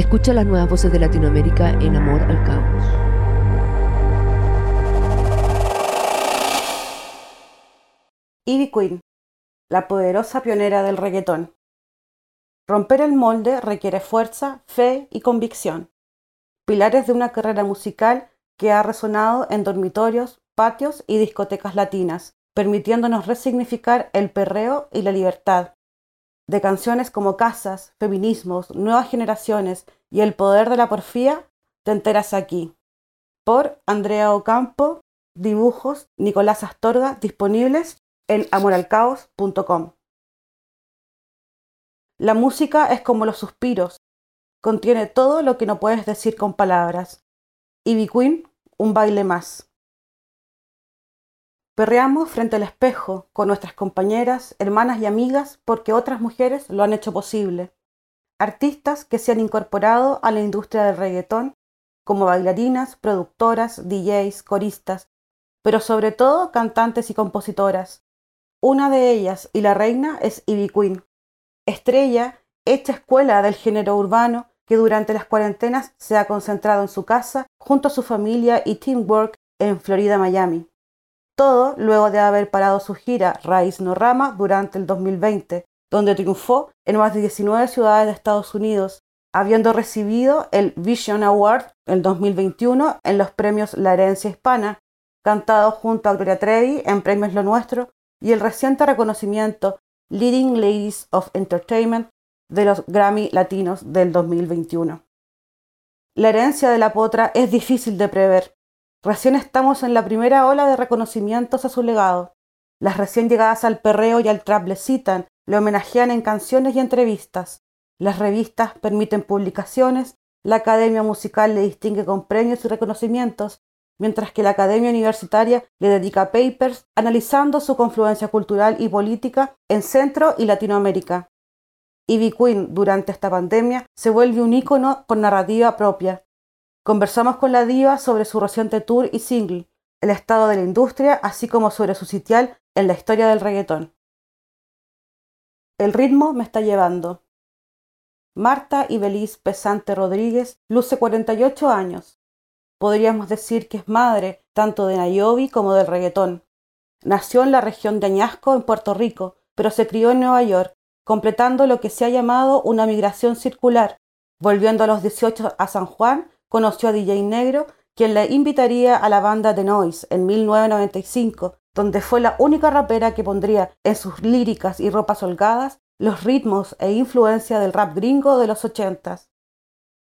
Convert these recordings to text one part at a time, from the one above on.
Escucha las nuevas voces de Latinoamérica en Amor al Caos. Ivy Queen, la poderosa pionera del reggaetón. Romper el molde requiere fuerza, fe y convicción, pilares de una carrera musical que ha resonado en dormitorios, patios y discotecas latinas, permitiéndonos resignificar el perreo y la libertad, de canciones como Casas, Feminismos, Nuevas Generaciones y El Poder de la Porfía, te enteras aquí. Por Andrea Ocampo, dibujos Nicolás Astorga, disponibles en amoralcaos.com. La música es como los suspiros, contiene todo lo que no puedes decir con palabras. Ivy Queen, un baile más. Perreamos frente al espejo con nuestras compañeras, hermanas y amigas porque otras mujeres lo han hecho posible. Artistas que se han incorporado a la industria del reggaetón como bailarinas, productoras, DJs, coristas, pero sobre todo cantantes y compositoras. Una de ellas y la reina es Ivy Queen, estrella hecha escuela del género urbano que durante las cuarentenas se ha concentrado en su casa junto a su familia y teamwork en Florida, Miami. Todo luego de haber parado su gira Raíz No Rama durante el 2020, donde triunfó en más de 19 ciudades de Estados Unidos, habiendo recibido el Vision Award en 2021 en los premios La Herencia Hispana, cantado junto a Gloria Trevi en Premios Lo Nuestro, y el reciente reconocimiento Leading Ladies of Entertainment de los Grammy Latinos del 2021. La herencia de la potra es difícil de prever, Recién estamos en la primera ola de reconocimientos a su legado. Las recién llegadas al perreo y al trap le citan, le homenajean en canciones y entrevistas. Las revistas permiten publicaciones, la academia musical le distingue con premios y reconocimientos, mientras que la academia universitaria le dedica papers analizando su confluencia cultural y política en Centro y Latinoamérica. Ivy Queen durante esta pandemia se vuelve un ícono con narrativa propia, Conversamos con la diva sobre su reciente tour y single, el estado de la industria, así como sobre su sitial en la historia del reggaetón. El ritmo me está llevando. Marta Ibeliz Pesante Rodríguez luce 48 años. Podríamos decir que es madre tanto de Nayobi como del reggaetón. Nació en la región de Añasco, en Puerto Rico, pero se crió en Nueva York, completando lo que se ha llamado una migración circular, volviendo a los 18 a San Juan conoció a DJ Negro, quien le invitaría a la banda The Noise en 1995, donde fue la única rapera que pondría en sus líricas y ropas holgadas los ritmos e influencia del rap gringo de los ochentas.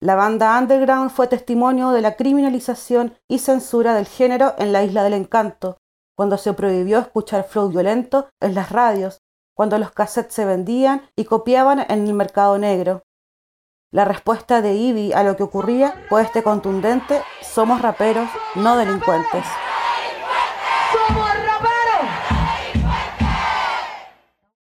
La banda underground fue testimonio de la criminalización y censura del género en la Isla del Encanto, cuando se prohibió escuchar flow violento en las radios, cuando los cassettes se vendían y copiaban en el mercado negro, la respuesta de Ivy a lo que ocurría fue este contundente, somos raperos, no delincuentes. ¡Somos raperos!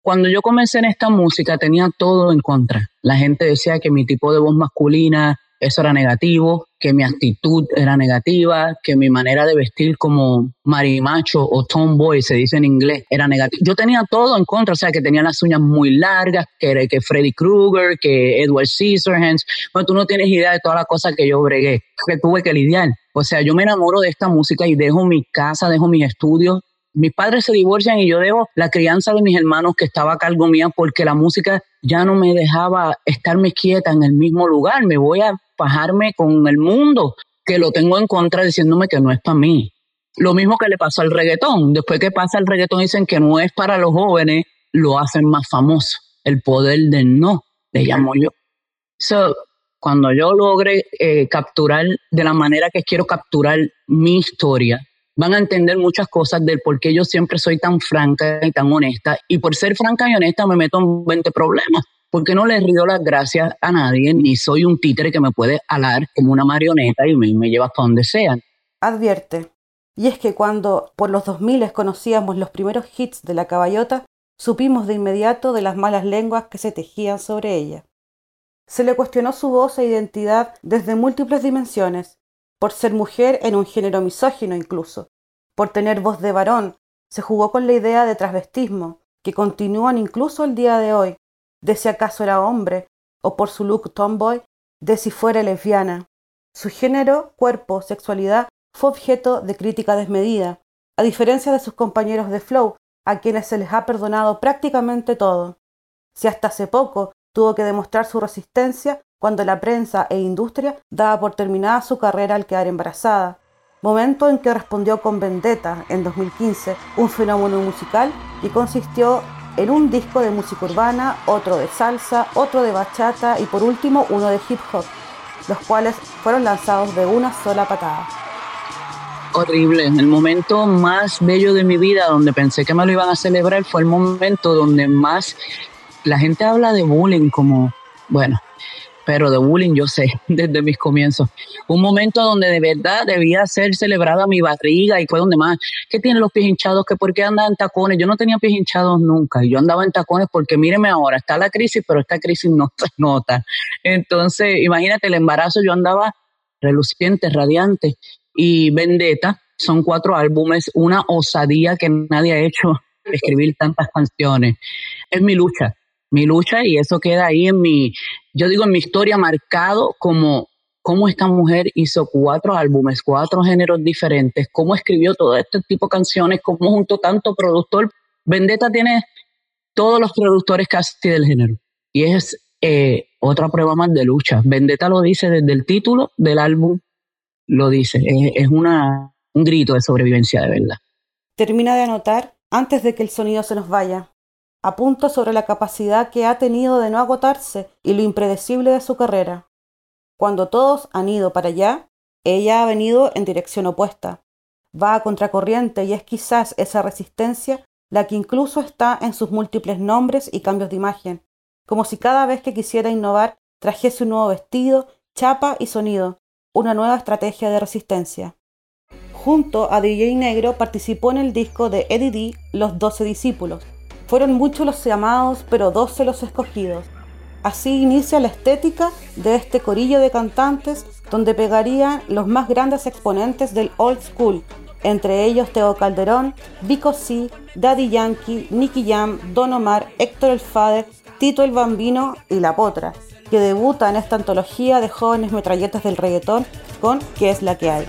Cuando yo comencé en esta música tenía todo en contra. La gente decía que mi tipo de voz masculina eso era negativo, que mi actitud era negativa, que mi manera de vestir como marimacho o tomboy, se dice en inglés, era negativa. Yo tenía todo en contra, o sea, que tenía las uñas muy largas, que, que Freddy Krueger, que Edward Scissorhands. Bueno, tú no tienes idea de todas las cosas que yo bregué, que tuve que lidiar. O sea, yo me enamoro de esta música y dejo mi casa, dejo mis estudios mis padres se divorcian y yo dejo la crianza de mis hermanos que estaba a cargo mía porque la música ya no me dejaba estarme quieta en el mismo lugar. Me voy a fajarme con el mundo, que lo tengo en contra diciéndome que no es para mí. Lo mismo que le pasó al reggaetón. Después que pasa el reggaetón dicen que no es para los jóvenes, lo hacen más famoso. El poder del no, le llamo yo. So, cuando yo logre eh, capturar de la manera que quiero capturar mi historia, van a entender muchas cosas del por qué yo siempre soy tan franca y tan honesta. Y por ser franca y honesta me meto en 20 problemas, porque no le río las gracias a nadie, ni soy un títere que me puede alar como una marioneta y me, me lleva hasta donde sea. Advierte. Y es que cuando por los 2000 conocíamos los primeros hits de la caballota, supimos de inmediato de las malas lenguas que se tejían sobre ella. Se le cuestionó su voz e identidad desde múltiples dimensiones, por ser mujer en un género misógino incluso, por tener voz de varón, se jugó con la idea de transvestismo, que continúan incluso el día de hoy, de si acaso era hombre, o por su look tomboy, de si fuera lesbiana. Su género, cuerpo, sexualidad fue objeto de crítica desmedida, a diferencia de sus compañeros de Flow, a quienes se les ha perdonado prácticamente todo. Si hasta hace poco tuvo que demostrar su resistencia cuando la prensa e industria daba por terminada su carrera al quedar embarazada, momento en que respondió con Vendetta en 2015, un fenómeno musical que consistió en un disco de música urbana, otro de salsa, otro de bachata y por último uno de hip hop, los cuales fueron lanzados de una sola patada. Horrible, el momento más bello de mi vida donde pensé que me lo iban a celebrar fue el momento donde más la gente habla de bullying como, bueno, pero de bullying yo sé desde mis comienzos. Un momento donde de verdad debía ser celebrada mi barriga y fue donde más, ¿qué tiene los pies hinchados? ¿Que por qué anda en tacones? Yo no tenía pies hinchados nunca y yo andaba en tacones porque míreme ahora, está la crisis, pero esta crisis no se nota. Entonces, imagínate el embarazo, yo andaba reluciente, radiante y Vendetta. Son cuatro álbumes, una osadía que nadie ha hecho escribir tantas canciones. Es mi lucha, mi lucha y eso queda ahí en mi, yo digo en mi historia marcado como cómo esta mujer hizo cuatro álbumes, cuatro géneros diferentes, cómo escribió todo este tipo de canciones, cómo juntó tanto productor. Vendetta tiene todos los productores casi del género y es eh, otra prueba más de lucha. Vendetta lo dice desde el título del álbum, lo dice, es, es una, un grito de sobrevivencia de verdad. Termina de anotar antes de que el sonido se nos vaya apunta sobre la capacidad que ha tenido de no agotarse y lo impredecible de su carrera. Cuando todos han ido para allá, ella ha venido en dirección opuesta. Va a contracorriente y es quizás esa resistencia la que incluso está en sus múltiples nombres y cambios de imagen, como si cada vez que quisiera innovar trajese un nuevo vestido, chapa y sonido, una nueva estrategia de resistencia. Junto a DJ Negro participó en el disco de Eddie D, Los Doce Discípulos, fueron muchos los llamados, pero doce los escogidos. Así inicia la estética de este corillo de cantantes donde pegarían los más grandes exponentes del old school, entre ellos Teo Calderón, Vico C, Daddy Yankee, Nicky Jam, Don Omar, Héctor el Fader, Tito el Bambino y La Potra, que debuta en esta antología de jóvenes metralletas del reggaetón con ¿Qué es la que hay?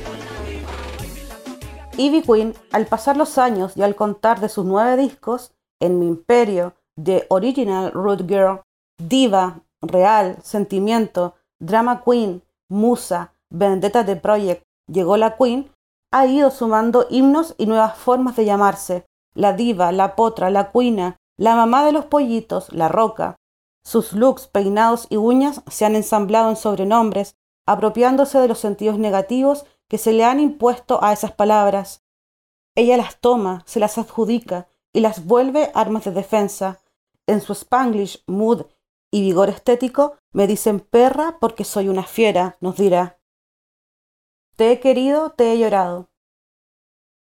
Ivy Queen, al pasar los años y al contar de sus nueve discos, en mi imperio de Original Root Girl, Diva, Real, Sentimiento, Drama Queen, Musa, Vendetta de Project, Llegó la Queen, ha ido sumando himnos y nuevas formas de llamarse. La diva, la potra, la cuina, la mamá de los pollitos, la roca. Sus looks, peinados y uñas se han ensamblado en sobrenombres, apropiándose de los sentidos negativos que se le han impuesto a esas palabras. Ella las toma, se las adjudica, y las vuelve armas de defensa. En su spanglish, mood y vigor estético, me dicen perra porque soy una fiera, nos dirá. Te he querido, te he llorado.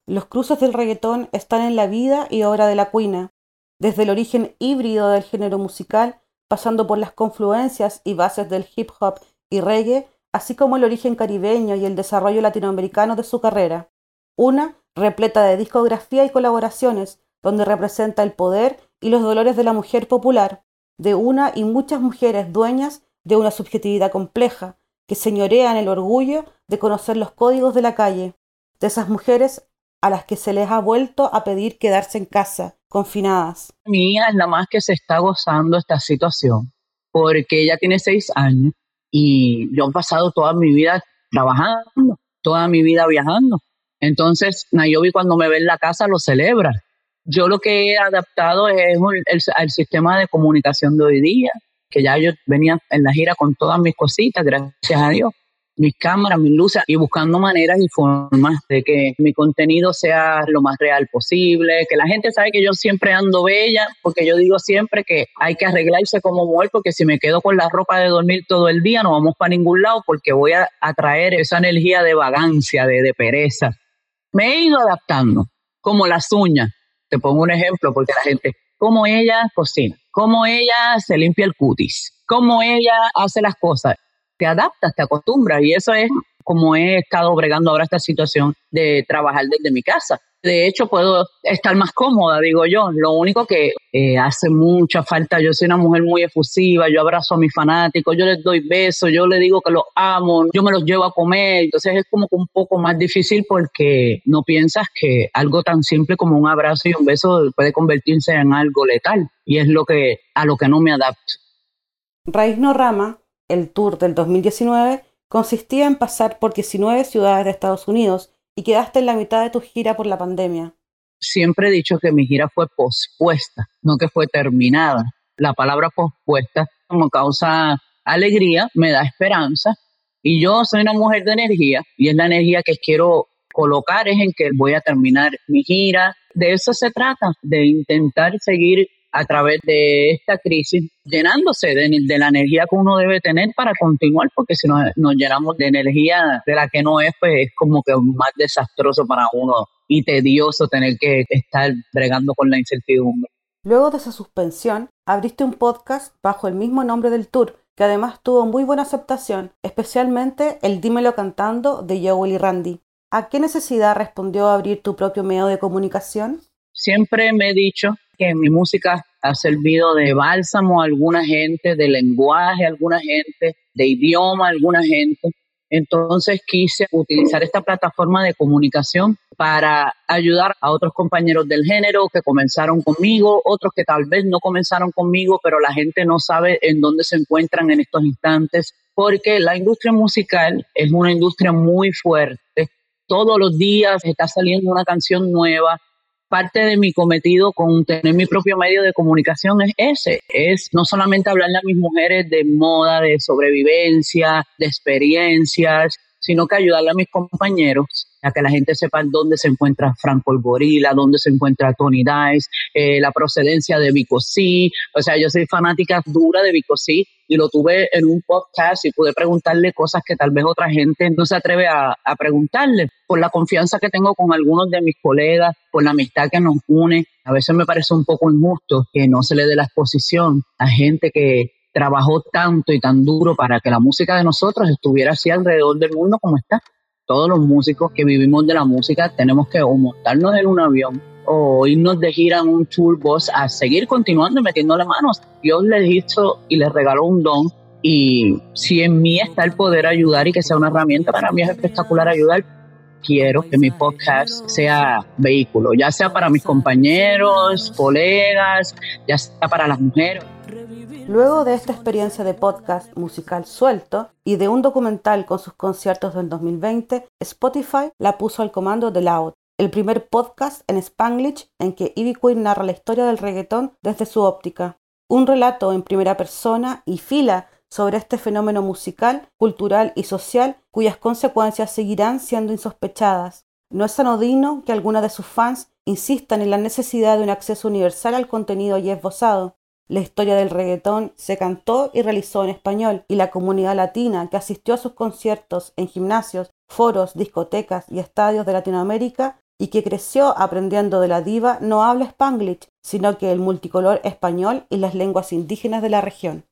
Los cruces del reggaetón están en la vida y obra de la cuina, desde el origen híbrido del género musical, pasando por las confluencias y bases del hip hop y reggae, así como el origen caribeño y el desarrollo latinoamericano de su carrera. Una repleta de discografía y colaboraciones, donde representa el poder y los dolores de la mujer popular, de una y muchas mujeres dueñas de una subjetividad compleja, que señorean el orgullo de conocer los códigos de la calle, de esas mujeres a las que se les ha vuelto a pedir quedarse en casa, confinadas. Mi hija es la más que se está gozando esta situación, porque ella tiene seis años y yo he pasado toda mi vida trabajando, toda mi vida viajando. Entonces, Nayobi cuando me ve en la casa lo celebra yo lo que he adaptado es el, sistema de comunicación de hoy día, que ya yo venía en la gira con todas mis cositas, gracias a Dios, mis cámaras, mis luces, y buscando maneras y formas de que mi contenido sea lo más real posible, que la gente sabe que yo siempre ando bella, porque yo digo siempre que hay que arreglarse como mujer, porque si me quedo con la ropa de dormir todo el día, no vamos para ningún lado, porque voy a atraer esa energía de vagancia, de, de pereza. Me he ido adaptando, como las uñas te pongo un ejemplo porque la gente, cómo ella cocina, cómo ella se limpia el cutis, cómo ella hace las cosas. Te adaptas, te acostumbras y eso es como he estado bregando ahora esta situación de trabajar desde mi casa. De hecho, puedo estar más cómoda, digo yo. Lo único que eh, hace mucha falta, yo soy una mujer muy efusiva, yo abrazo a mis fanáticos, yo les doy besos, yo les digo que los amo, yo me los llevo a comer. Entonces es como que un poco más difícil porque no piensas que algo tan simple como un abrazo y un beso puede convertirse en algo letal. Y es lo que, a lo que no me adapto. Raíz No Rama, el tour del 2019, consistía en pasar por 19 ciudades de Estados Unidos y quedaste en la mitad de tu gira por la pandemia. Siempre he dicho que mi gira fue pospuesta, no que fue terminada. La palabra pospuesta como causa alegría, me da esperanza y yo soy una mujer de energía y es la energía que quiero colocar es en que voy a terminar mi gira. De eso se trata, de intentar seguir a través de esta crisis, llenándose de, la energía que uno debe tener para continuar, porque si nos, nos llenamos de energía de la que no es, pues es como que más desastroso para uno y tedioso tener que estar bregando con la incertidumbre. Luego de esa suspensión, abriste un podcast bajo el mismo nombre del tour, que además tuvo muy buena aceptación, especialmente el Dímelo cantando de Joel y Randy. ¿A qué necesidad respondió abrir tu propio medio de comunicación? Siempre me he dicho que mi música ha servido de bálsamo a alguna gente, de lenguaje a alguna gente, de idioma a alguna gente. Entonces quise utilizar esta plataforma de comunicación para ayudar a otros compañeros del género que comenzaron conmigo, otros que tal vez no comenzaron conmigo, pero la gente no sabe en dónde se encuentran en estos instantes, porque la industria musical es una industria muy fuerte. Todos los días está saliendo una canción nueva, parte de mi cometido con tener mi propio medio de comunicación es ese, es no solamente hablarle a mis mujeres de moda, de sobrevivencia, de experiencias, sino que ayudarle a mis compañeros a que la gente sepa dónde se encuentra Franco el Gorila, dónde se encuentra Tony Dice, eh, la procedencia de Vico C. O sea, yo soy fanática dura de Vico C y lo tuve en un podcast y pude preguntarle cosas que tal vez otra gente no se atreve a, a preguntarle. Por la confianza que tengo con algunos de mis colegas, por la amistad que nos une, a veces me parece un poco injusto que no se le dé la exposición a gente que trabajó tanto y tan duro para que la música de nosotros estuviera así alrededor del mundo como está todos los músicos que vivimos de la música tenemos que o montarnos en un avión o irnos de gira en un tour bus a seguir continuando y metiéndole manos. Dios les hizo y les regaló un don y si en mí está el poder ayudar y que sea una herramienta, para mí es espectacular ayudar. Quiero que mi podcast sea vehículo, ya sea para mis compañeros, colegas, ya sea para las mujeres. Luego de esta experiencia de podcast musical suelto y de un documental con sus conciertos del 2020, Spotify la puso al comando de Loud, el primer podcast en Spanglish en que Ivy Queen narra la historia del reggaetón desde su óptica. Un relato en primera persona y fila sobre este fenómeno musical, cultural y social cuyas consecuencias seguirán siendo insospechadas. No es anodino que algunos de sus fans insistan en la necesidad de un acceso universal al contenido y esbozado. La historia del reggaetón se cantó y realizó en español y la comunidad latina que asistió a sus conciertos en gimnasios, foros, discotecas y estadios de Latinoamérica y que creció aprendiendo de la diva no habla spanglish, sino que el multicolor español y las lenguas indígenas de la región.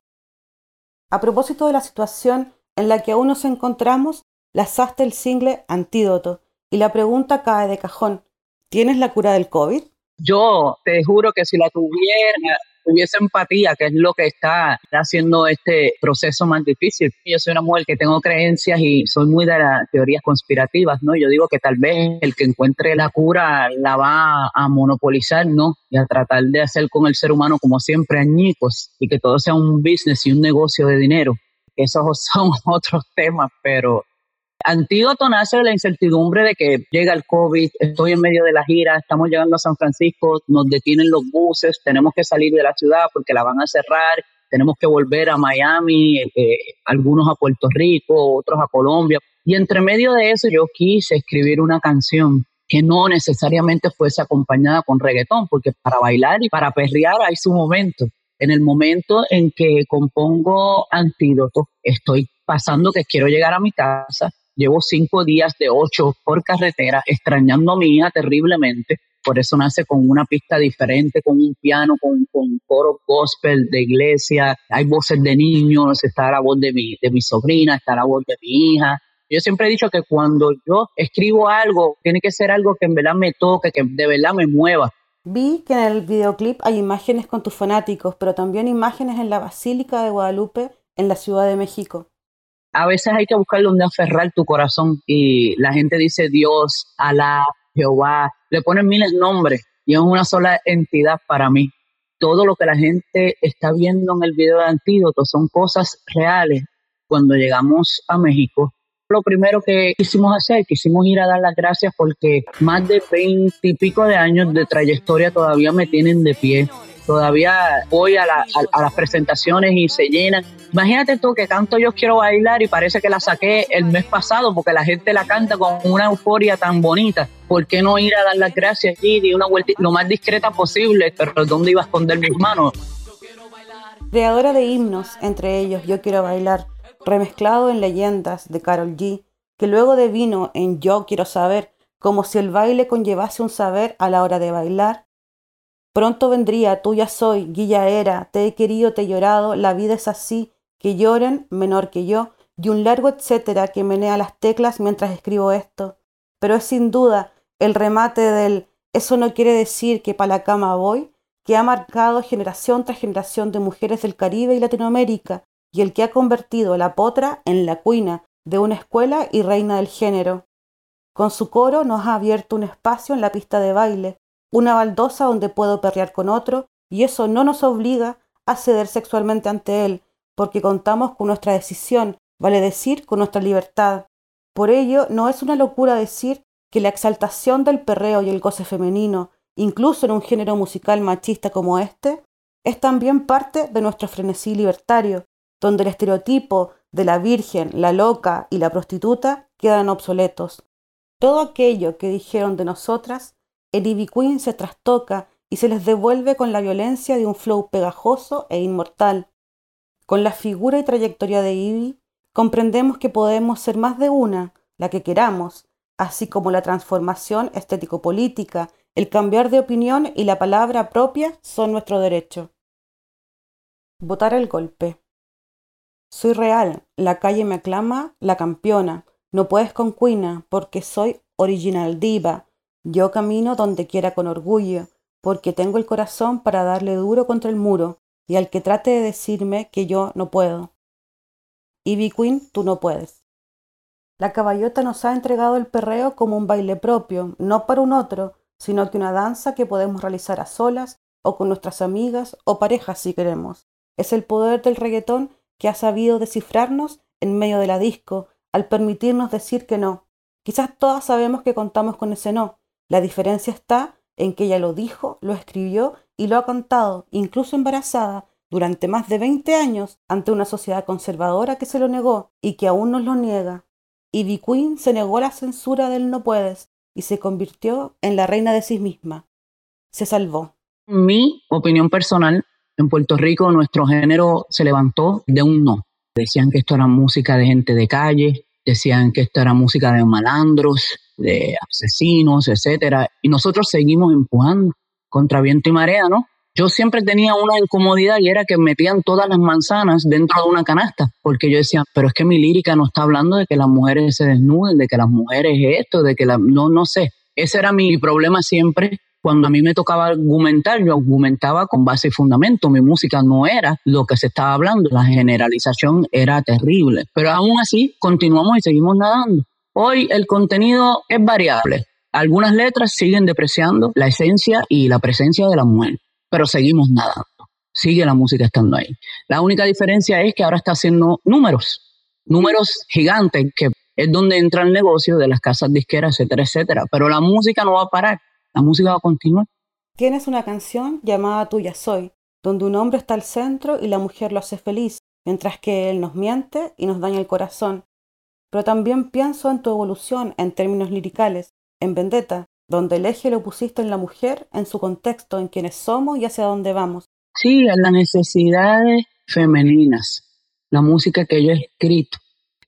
A propósito de la situación en la que aún nos encontramos, lanzaste el single Antídoto y la pregunta cae de cajón, ¿tienes la cura del COVID? Yo te juro que si la tuviera, hubiese empatía, que es lo que está haciendo este proceso más difícil. Yo soy una mujer que tengo creencias y soy muy de las teorías conspirativas, ¿no? Yo digo que tal vez el que encuentre la cura la va a monopolizar, ¿no? Y a tratar de hacer con el ser humano como siempre añicos y que todo sea un business y un negocio de dinero. Esos son otros temas, pero Antídoto nace de la incertidumbre de que llega el COVID, estoy en medio de la gira, estamos llegando a San Francisco, nos detienen los buses, tenemos que salir de la ciudad porque la van a cerrar, tenemos que volver a Miami, eh, eh, algunos a Puerto Rico, otros a Colombia. Y entre medio de eso yo quise escribir una canción que no necesariamente fuese acompañada con reggaetón, porque para bailar y para perrear hay su momento. En el momento en que compongo Antídoto, estoy pasando que quiero llegar a mi casa, Llevo cinco días de ocho por carretera extrañando a mi hija terriblemente. Por eso nace con una pista diferente, con un piano, con, con coro gospel de iglesia. Hay voces de niños, está la voz de mi, de mi sobrina, está la voz de mi hija. Yo siempre he dicho que cuando yo escribo algo, tiene que ser algo que en verdad me toque, que de verdad me mueva. Vi que en el videoclip hay imágenes con tus fanáticos, pero también imágenes en la Basílica de Guadalupe, en la Ciudad de México. A veces hay que buscar donde aferrar tu corazón y la gente dice Dios, Alá, Jehová, le ponen miles nombres y es una sola entidad para mí. Todo lo que la gente está viendo en el video de Antídoto son cosas reales. Cuando llegamos a México, lo primero que quisimos hacer, quisimos ir a dar las gracias porque más de veinte y pico de años de trayectoria todavía me tienen de pie. Todavía voy a, las presentaciones y se llenan. Imagínate tú que canto Yo Quiero Bailar y parece que la saqué el mes pasado porque la gente la canta con una euforia tan bonita. ¿Por qué no ir a dar las gracias allí de una vuelta lo más discreta posible? Pero ¿dónde iba a esconder mis manos? Creadora de himnos, entre ellos Yo Quiero Bailar, remezclado en leyendas de Carol G, que luego devino en Yo quiero saber, como si el baile conllevase un saber a la hora de bailar. Pronto vendría, tuya soy, guilla era, te he querido, te he llorado, la vida es así, que lloren, menor que yo, y un largo etcétera que menea las teclas mientras escribo esto. Pero es sin duda el remate del eso no quiere decir que para la cama voy, que ha marcado generación tras generación de mujeres del Caribe y Latinoamérica, y el que ha convertido a la potra en la cuina de una escuela y reina del género. Con su coro nos ha abierto un espacio en la pista de baile, una baldosa donde puedo perrear con otro, y eso no nos obliga a ceder sexualmente ante él, porque contamos con nuestra decisión, vale decir, con nuestra libertad. Por ello, no es una locura decir que la exaltación del perreo y el goce femenino, incluso en un género musical machista como este, es también parte de nuestro frenesí libertario, donde el estereotipo de la virgen, la loca y la prostituta quedan obsoletos. Todo aquello que dijeron de nosotras, el Ivy Queen se trastoca y se les devuelve con la violencia de un flow pegajoso e inmortal. Con la figura y trayectoria de Ivy, comprendemos que podemos ser más de una, la que queramos, así como la transformación estético-política, el cambiar de opinión y la palabra propia son nuestro derecho. Votar el golpe. Soy real, la calle me aclama la campeona, no puedes con cuina, porque soy original diva. Yo camino donde quiera con orgullo, porque tengo el corazón para darle duro contra el muro, y al que trate de decirme que yo no puedo. Ivy Queen, tú no puedes. La caballota nos ha entregado el perreo como un baile propio, no para un otro, sino que una danza que podemos realizar a solas o con nuestras amigas o parejas si queremos. Es el poder del reggaetón que ha sabido descifrarnos en medio de la disco al permitirnos decir que no. Quizás todas sabemos que contamos con ese no. La diferencia está en que ella lo dijo, lo escribió y lo ha cantado, incluso embarazada, durante más de 20 años ante una sociedad conservadora que se lo negó y que aún nos lo niega. Ivy Queen se negó la censura del no puedes y se convirtió en la reina de sí misma. Se salvó. Mi opinión personal en Puerto Rico nuestro género se levantó de un no. Decían que esto era música de gente de calle, decían que esto era música de malandros, de asesinos, etcétera, y nosotros seguimos empujando contra viento y marea, ¿no? Yo siempre tenía una incomodidad y era que metían todas las manzanas dentro de una canasta, porque yo decía, pero es que mi lírica no está hablando de que las mujeres se desnuden, de que las mujeres esto, de que la no no sé. Ese era mi problema siempre cuando a mí me tocaba argumentar, yo argumentaba con base y fundamento. Mi música no era lo que se estaba hablando. La generalización era terrible. Pero aún así, continuamos y seguimos nadando. Hoy el contenido es variable. Algunas letras siguen depreciando la esencia y la presencia de la mujer, pero seguimos nadando. Sigue la música estando ahí. La única diferencia es que ahora está haciendo números, números gigantes, que es donde entra el negocio de las casas disqueras, etcétera, etcétera. Pero la música no va a parar la música va a continuar. Tienes una canción llamada Tuya Soy, donde un hombre está al centro y la mujer lo hace feliz, mientras que él nos miente y nos daña el corazón. Pero también pienso en tu evolución en términos liricales, en Vendetta, donde el eje lo pusiste en la mujer, en su contexto, en quienes somos y hacia dónde vamos. Sí, en las necesidades femeninas, la música que yo he escrito.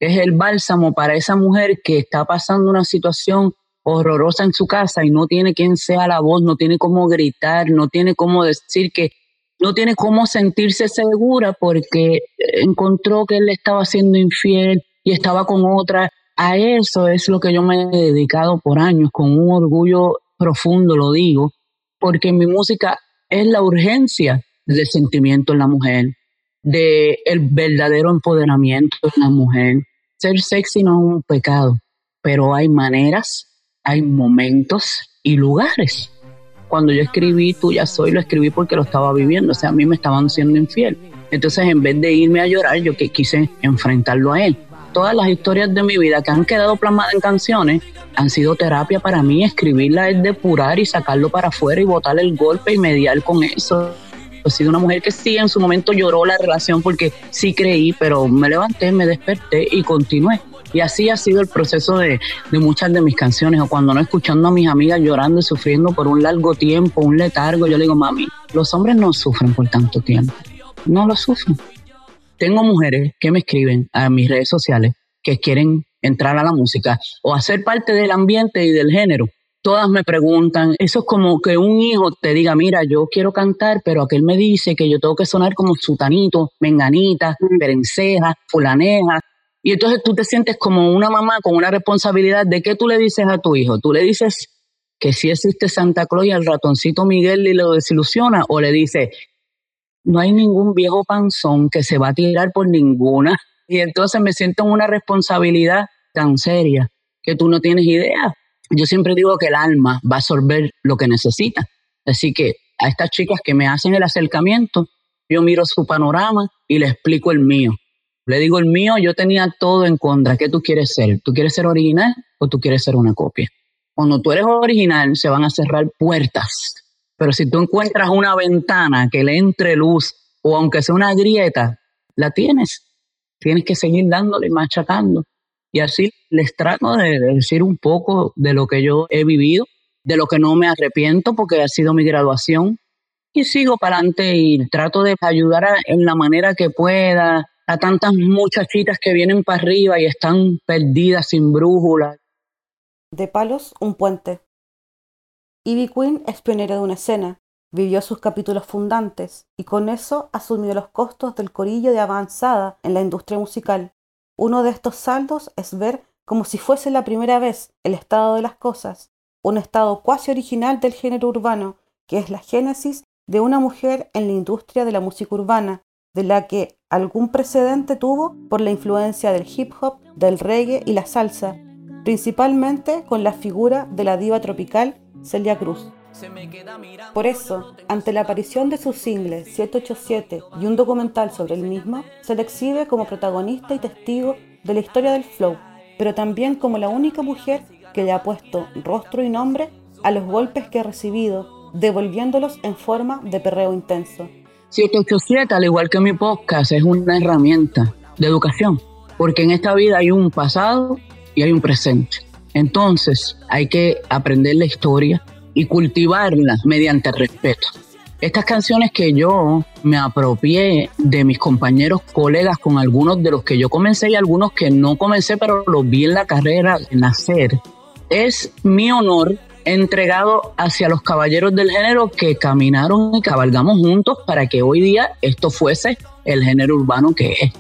Es el bálsamo para esa mujer que está pasando una situación horrorosa en su casa y no tiene quien sea la voz, no tiene cómo gritar, no tiene cómo decir que, no tiene cómo sentirse segura porque encontró que él le estaba siendo infiel y estaba con otra a eso es lo que yo me he dedicado por años, con un orgullo profundo, lo digo, porque mi música es la urgencia del sentimiento en la mujer, de el verdadero empoderamiento en la mujer. Ser sexy no es un pecado, pero hay maneras, hay momentos y lugares. Cuando yo escribí Tú ya soy, lo escribí porque lo estaba viviendo, o sea, a mí me estaban siendo infiel. Entonces, en vez de irme a llorar, yo quise enfrentarlo a él. Todas las historias de mi vida que han quedado plasmadas en canciones han sido terapia para mí. Escribirla es depurar y sacarlo para afuera y botar el golpe y mediar con eso he sido una mujer que sí en su momento lloró la relación porque sí creí, pero me levanté, me desperté y continué. Y así ha sido el proceso de, muchas de mis canciones, o cuando no escuchando a mis amigas llorando y sufriendo por un largo tiempo, un letargo, yo le digo, mami, los hombres no sufren por tanto tiempo, no lo sufren. Tengo mujeres que me escriben a mis redes sociales que quieren entrar a la música o hacer parte del ambiente y del género todas me preguntan, eso es como que un hijo te diga, mira, yo quiero cantar, pero aquel me dice que yo tengo que sonar como sutanito, menganita, berenceja, fulaneja. Y entonces tú te sientes como una mamá con una responsabilidad de qué tú le dices a tu hijo. Tú le dices que si existe Santa Claus y el ratoncito Miguel y lo desilusiona, o le dices, no hay ningún viejo panzón que se va a tirar por ninguna. Y entonces me siento en una responsabilidad tan seria que tú no tienes idea yo siempre digo que el alma va a absorber lo que necesita. Así que a estas chicas que me hacen el acercamiento, yo miro su panorama y le explico el mío. Le digo el mío, yo tenía todo en contra. ¿Qué tú quieres ser? ¿Tú quieres ser original o tú quieres ser una copia? Cuando tú eres original, se van a cerrar puertas. Pero si tú encuentras una ventana que le entre luz o aunque sea una grieta, la tienes. Tienes que seguir dándole y machacando. Y así les trato de decir un poco de lo que yo he vivido, de lo que no me arrepiento porque ha sido mi graduación. Y sigo para adelante y trato de ayudar en la manera que pueda a tantas muchachitas que vienen para arriba y están perdidas sin brújula. De palos, un puente. Ivy Queen es pionera de una escena, vivió sus capítulos fundantes y con eso asumió los costos del corillo de avanzada en la industria musical. Uno de estos saldos es ver como si fuese la primera vez el estado de las cosas, un estado cuasi original del género urbano, que es la génesis de una mujer en la industria de la música urbana, de la que algún precedente tuvo por la influencia del hip hop, del reggae y la salsa, principalmente con la figura de la diva tropical Celia Cruz. Por eso, ante la aparición de su single 787 y un documental sobre el mismo, se le exhibe como protagonista y testigo de la historia del flow, pero también como la única mujer que le ha puesto rostro y nombre a los golpes que ha recibido, devolviéndolos en forma de perreo intenso. 787, al igual que mi podcast, es una herramienta de educación, porque en esta vida hay un pasado y hay un presente. Entonces hay que aprender la historia, y cultivarla mediante respeto. Estas canciones que yo me apropié de mis compañeros, colegas, con algunos de los que yo comencé y algunos que no comencé, pero los vi en la carrera nacer, es mi honor entregado hacia los caballeros del género que caminaron y cabalgamos juntos para que hoy día esto fuese el género urbano que es.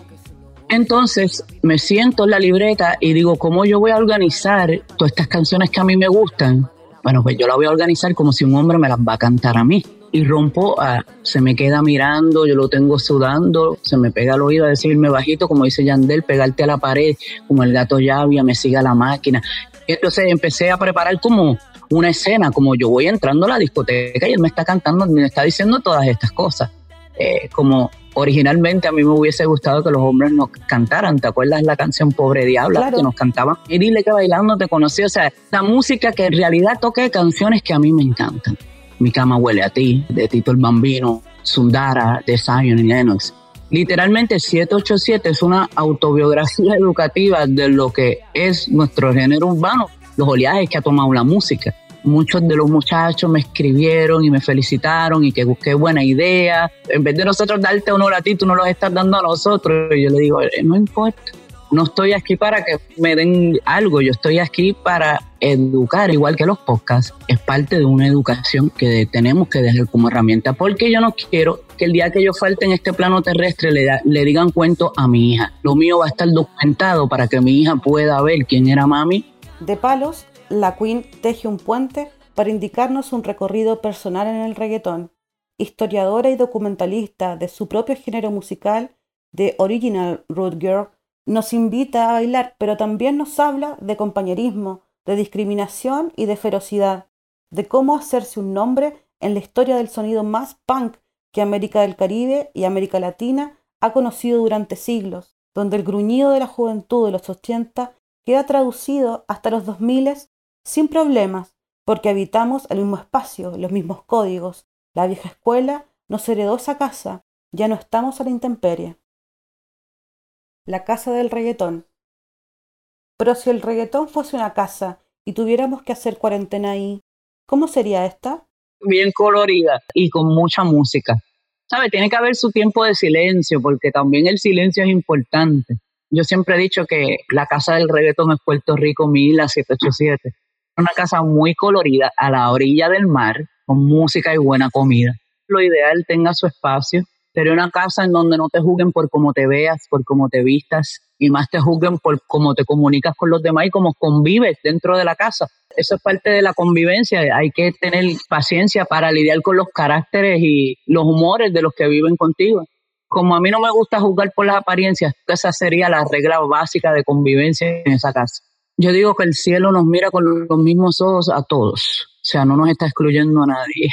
Entonces me siento en la libreta y digo, ¿cómo yo voy a organizar todas estas canciones que a mí me gustan bueno, pues yo la voy a organizar como si un hombre me las va a cantar a mí. Y rompo, a, se me queda mirando, yo lo tengo sudando, se me pega al oído a decirme bajito, como dice Yandel, pegarte a la pared, como el gato llavia, me siga la máquina. Entonces empecé a preparar como una escena, como yo voy entrando a la discoteca y él me está cantando, me está diciendo todas estas cosas. Eh, como originalmente a mí me hubiese gustado que los hombres nos cantaran. ¿Te acuerdas la canción Pobre Diabla que nos cantaban? Y dile que bailando te conocí. O sea, la música que en realidad toque canciones que a mí me encantan. Mi cama huele a ti, de Tito el Bambino, Sundara, de Zion y Lennox. Literalmente 787 es una autobiografía educativa de lo que es nuestro género urbano, los oleajes que ha tomado la música muchos de los muchachos me escribieron y me felicitaron y que busqué buena idea. En vez de nosotros darte honor a ti, tú no los estás dando a nosotros. Y yo le digo, eh, no importa. No estoy aquí para que me den algo, yo estoy aquí para educar, igual que los podcasts. Es parte de una educación que tenemos que dejar como herramienta, porque yo no quiero que el día que yo falte en este plano terrestre le, le digan cuento a mi hija. Lo mío va a estar documentado para que mi hija pueda ver quién era mami. De palos, la Queen teje un puente para indicarnos un recorrido personal en el reggaetón. Historiadora y documentalista de su propio género musical, de Original Road Girl, nos invita a bailar, pero también nos habla de compañerismo, de discriminación y de ferocidad, de cómo hacerse un nombre en la historia del sonido más punk que América del Caribe y América Latina ha conocido durante siglos, donde el gruñido de la juventud de los 80 queda traducido hasta los 2000 sin problemas, porque habitamos el mismo espacio, los mismos códigos. La vieja escuela nos heredó esa casa, ya no estamos a la intemperie. La casa del reggaetón. Pero si el reggaetón fuese una casa y tuviéramos que hacer cuarentena ahí, ¿cómo sería esta? bien colorida y con mucha música. ¿Sabe? Tiene que haber su tiempo de silencio, porque también el silencio es importante. Yo siempre he dicho que la casa del reggaetón es Puerto Rico 1787. Una casa muy colorida a la orilla del mar, con música y buena comida. Lo ideal tenga su espacio, pero una casa en donde no te juzguen por cómo te veas, por cómo te vistas, y más te juzguen por cómo te comunicas con los demás y cómo convives dentro de la casa. Eso es parte de la convivencia. Hay que tener paciencia para lidiar con los caracteres y los humores de los que viven contigo. Como a mí no me gusta juzgar por las apariencias, esa sería la regla básica de convivencia en esa casa. Yo digo que el cielo nos mira con los mismos ojos a todos. O sea, no nos está excluyendo a nadie.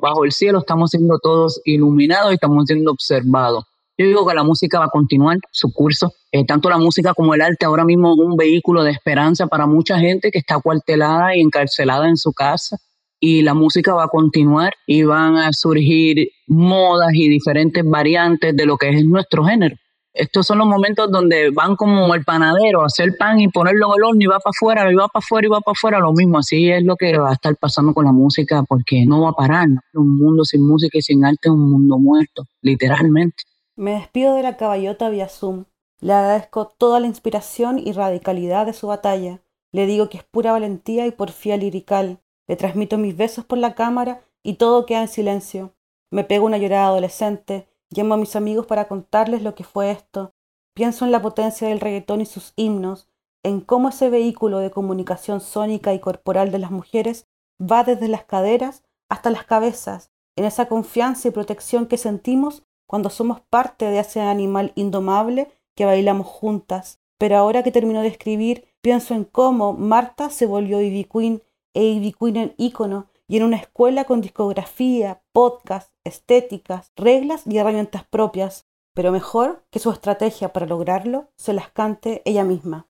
Bajo el cielo estamos siendo todos iluminados y estamos siendo observados. Yo digo que la música va a continuar su curso. Eh, tanto la música como el arte ahora mismo es un vehículo de esperanza para mucha gente que está cuartelada y encarcelada en su casa. Y la música va a continuar y van a surgir modas y diferentes variantes de lo que es nuestro género. Estos son los momentos donde van como el panadero a hacer pan y ponerlo en el horno y va para afuera, y va para afuera y va para afuera, lo mismo. Así es lo que va a estar pasando con la música porque no va a parar. Un mundo sin música y sin arte es un mundo muerto, literalmente. Me despido de la caballota vía Zoom. Le agradezco toda la inspiración y radicalidad de su batalla. Le digo que es pura valentía y porfía lirical. Le transmito mis besos por la cámara y todo queda en silencio. Me pego una llorada adolescente. Llamo a mis amigos para contarles lo que fue esto. Pienso en la potencia del reggaetón y sus himnos, en cómo ese vehículo de comunicación sónica y corporal de las mujeres va desde las caderas hasta las cabezas, en esa confianza y protección que sentimos cuando somos parte de ese animal indomable que bailamos juntas. Pero ahora que termino de escribir, pienso en cómo Marta se volvió Ivy Queen e Ivy Queen en ícono y en una escuela con discografía, podcast, estéticas, reglas y herramientas propias, pero mejor que su estrategia para lograrlo se las cante ella misma.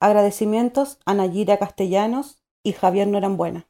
Agradecimientos a Nayira Castellanos y Javier Norambuena.